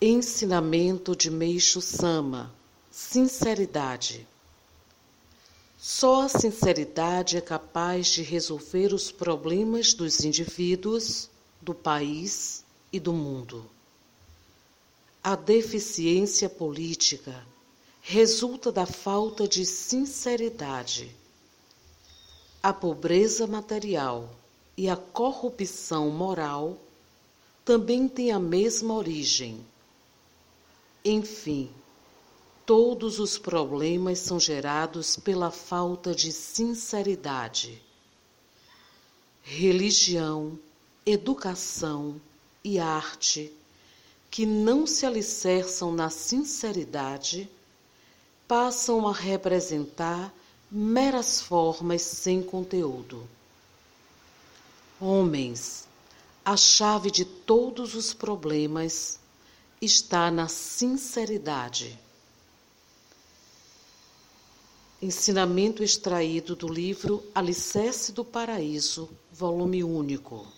Ensinamento de Meixo Sama: Sinceridade. Só a sinceridade é capaz de resolver os problemas dos indivíduos, do país e do mundo. A deficiência política resulta da falta de sinceridade. A pobreza material e a corrupção moral também têm a mesma origem. Enfim, todos os problemas são gerados pela falta de sinceridade. Religião, educação e arte, que não se alicerçam na sinceridade, passam a representar meras formas sem conteúdo. Homens, a chave de todos os problemas está na sinceridade. Ensinamento extraído do livro Alicerce do Paraíso, volume único.